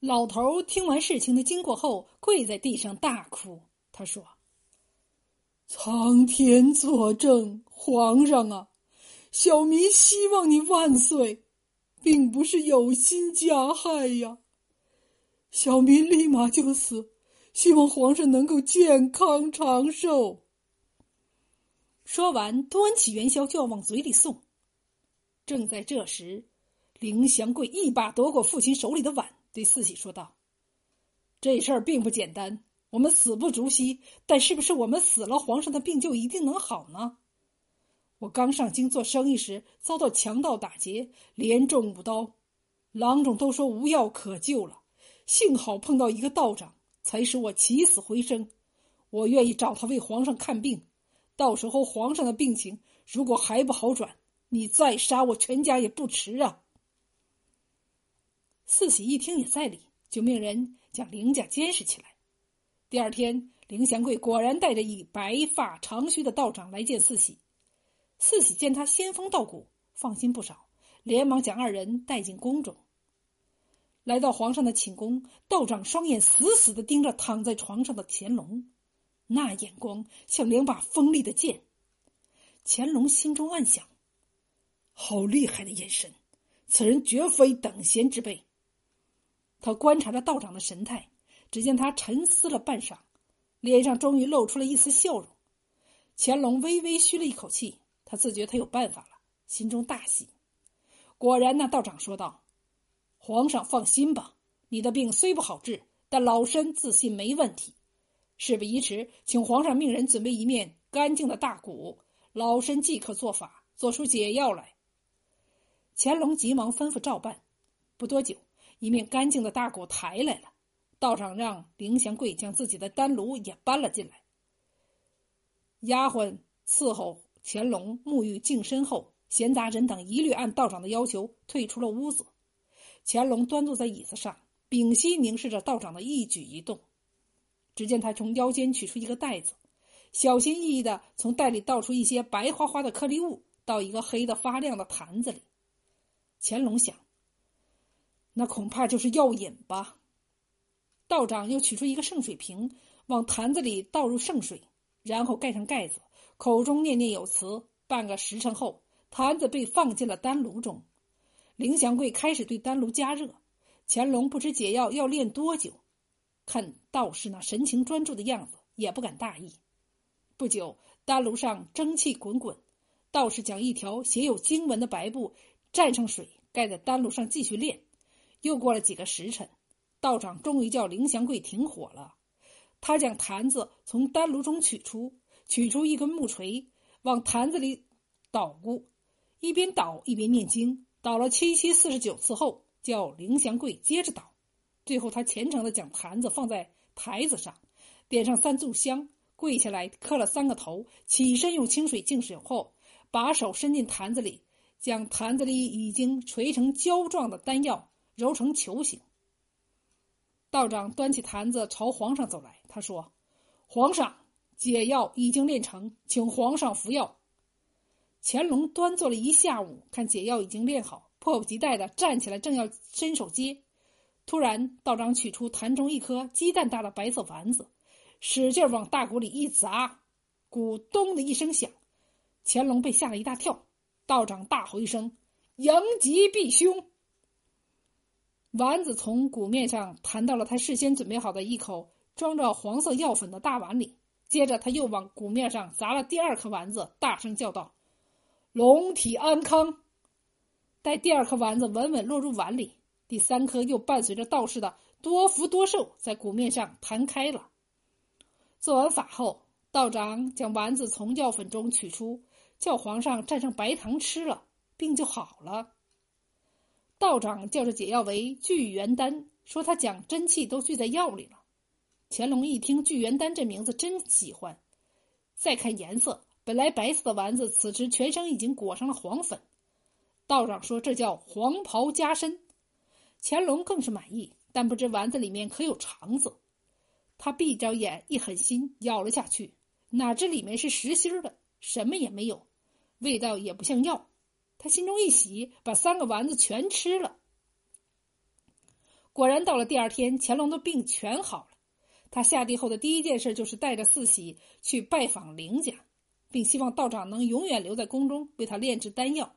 老头听完事情的经过后，跪在地上大哭。他说：“苍天作证，皇上啊，小民希望你万岁，并不是有心加害呀。小民立马就死，希望皇上能够健康长寿。”说完，端起元宵就要往嘴里送。正在这时，凌祥贵一把夺过父亲手里的碗。对四喜说道：“这事儿并不简单，我们死不足惜，但是不是我们死了，皇上的病就一定能好呢？我刚上京做生意时，遭到强盗打劫，连中五刀，郎中都说无药可救了。幸好碰到一个道长，才使我起死回生。我愿意找他为皇上看病，到时候皇上的病情如果还不好转，你再杀我全家也不迟啊。”四喜一听也在理，就命人将林家监视起来。第二天，凌贤贵果然带着一白发长须的道长来见四喜。四喜见他仙风道骨，放心不少，连忙将二人带进宫中。来到皇上的寝宫，道长双眼死死的盯着躺在床上的乾隆，那眼光像两把锋利的剑。乾隆心中暗想：好厉害的眼神，此人绝非等闲之辈。他观察着道长的神态，只见他沉思了半晌，脸上终于露出了一丝笑容。乾隆微微吁了一口气，他自觉他有办法了，心中大喜。果然，那道长说道：“皇上放心吧，你的病虽不好治，但老身自信没问题。事不宜迟，请皇上命人准备一面干净的大鼓，老身即刻做法，做出解药来。”乾隆急忙吩咐照办。不多久。一面干净的大鼓抬来了，道长让凌祥贵将自己的丹炉也搬了进来。丫鬟伺候乾隆沐浴净身后，闲杂人等一律按道长的要求退出了屋子。乾隆端坐在椅子上，屏息凝视着道长的一举一动。只见他从腰间取出一个袋子，小心翼翼的从袋里倒出一些白花花的颗粒物，到一个黑的发亮的坛子里。乾隆想。那恐怕就是药引吧。道长又取出一个圣水瓶，往坛子里倒入圣水，然后盖上盖子，口中念念有词。半个时辰后，坛子被放进了丹炉中。凌祥贵开始对丹炉加热。乾隆不知解药要炼多久，看道士那神情专注的样子，也不敢大意。不久，丹炉上蒸汽滚滚，道士将一条写有经文的白布蘸上水，盖在丹炉上继续炼。又过了几个时辰，道长终于叫凌祥贵停火了。他将坛子从丹炉中取出，取出一根木锤，往坛子里捣鼓，一边捣一边念经。捣了七七四十九次后，叫凌祥贵接着捣。最后，他虔诚的将坛子放在台子上，点上三炷香，跪下来磕了三个头，起身用清水净手后，把手伸进坛子里，将坛子里已经锤成胶状的丹药。揉成球形。道长端起坛子朝皇上走来，他说：“皇上，解药已经炼成，请皇上服药。”乾隆端坐了一下午，看解药已经炼好，迫不及待的站起来，正要伸手接，突然道长取出坛中一颗鸡蛋大的白色丸子，使劲往大鼓里一砸，鼓咚的一声响，乾隆被吓了一大跳。道长大吼一声：“迎吉避凶！”丸子从鼓面上弹到了他事先准备好的一口装着黄色药粉的大碗里，接着他又往鼓面上砸了第二颗丸子，大声叫道：“龙体安康！”待第二颗丸子稳稳落入碗里，第三颗又伴随着道士的“多福多寿”在鼓面上弹开了。做完法后，道长将丸子从药粉中取出，叫皇上蘸上白糖吃了，病就好了。道长叫这解药为聚元丹，说他讲真气都聚在药里了。乾隆一听聚元丹这名字，真喜欢。再看颜色，本来白色的丸子，此时全身已经裹上了黄粉。道长说这叫黄袍加身。乾隆更是满意，但不知丸子里面可有肠子。他闭着眼，一狠心咬了下去，哪知里面是实心的，什么也没有，味道也不像药。他心中一喜，把三个丸子全吃了。果然，到了第二天，乾隆的病全好了。他下地后的第一件事就是带着四喜去拜访林家，并希望道长能永远留在宫中为他炼制丹药。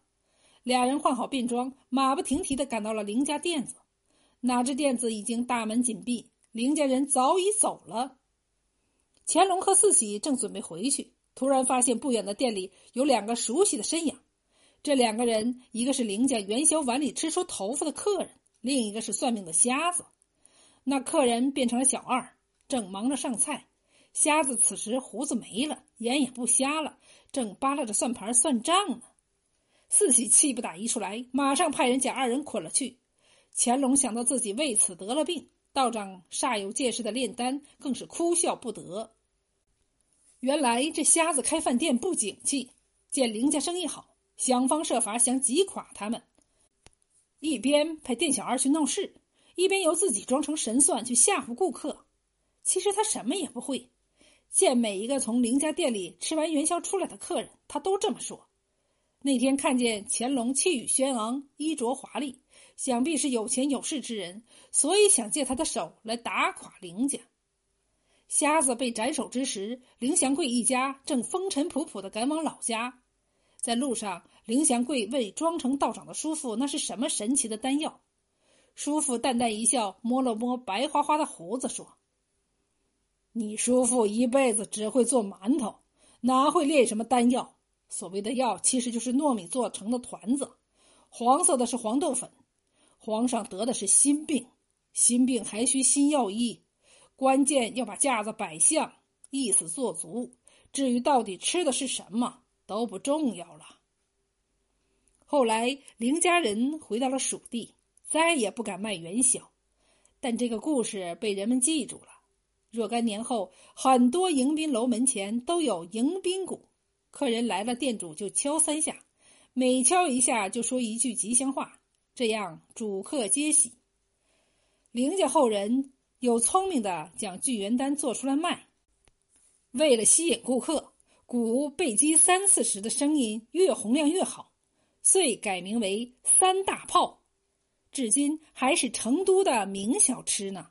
俩人换好便装，马不停蹄的赶到了林家店子。哪知店子已经大门紧闭，林家人早已走了。乾隆和四喜正准备回去，突然发现不远的店里有两个熟悉的身影。这两个人，一个是林家元宵碗里吃出头发的客人，另一个是算命的瞎子。那客人变成了小二。正忙着上菜，瞎子此时胡子没了，眼也不瞎了，正扒拉着算盘算账呢。四喜气不打一处来，马上派人将二人捆了去。乾隆想到自己为此得了病，道长煞有介事的炼丹，更是哭笑不得。原来这瞎子开饭店不景气，见林家生意好，想方设法想挤垮他们，一边派店小二去闹事，一边由自己装成神算去吓唬顾客。其实他什么也不会，见每一个从林家店里吃完元宵出来的客人，他都这么说。那天看见乾隆气宇轩昂，衣着华丽，想必是有钱有势之人，所以想借他的手来打垮林家。瞎子被斩首之时，林祥贵一家正风尘仆仆的赶往老家。在路上，林祥贵问装成道长的叔父：“那是什么神奇的丹药？”叔父淡淡一笑，摸了摸白花花的胡子，说。你叔父一辈子只会做馒头，哪会炼什么丹药？所谓的药，其实就是糯米做成的团子，黄色的是黄豆粉。皇上得的是心病，心病还需心药医，关键要把架子摆相，意思做足。至于到底吃的是什么，都不重要了。后来，林家人回到了蜀地，再也不敢卖元宵，但这个故事被人们记住了。若干年后，很多迎宾楼门前都有迎宾鼓，客人来了，店主就敲三下，每敲一下就说一句吉祥话，这样主客皆喜。林家后人有聪明的将聚元丹做出来卖，为了吸引顾客，鼓被击三次时的声音越洪亮越好，遂改名为三大炮，至今还是成都的名小吃呢。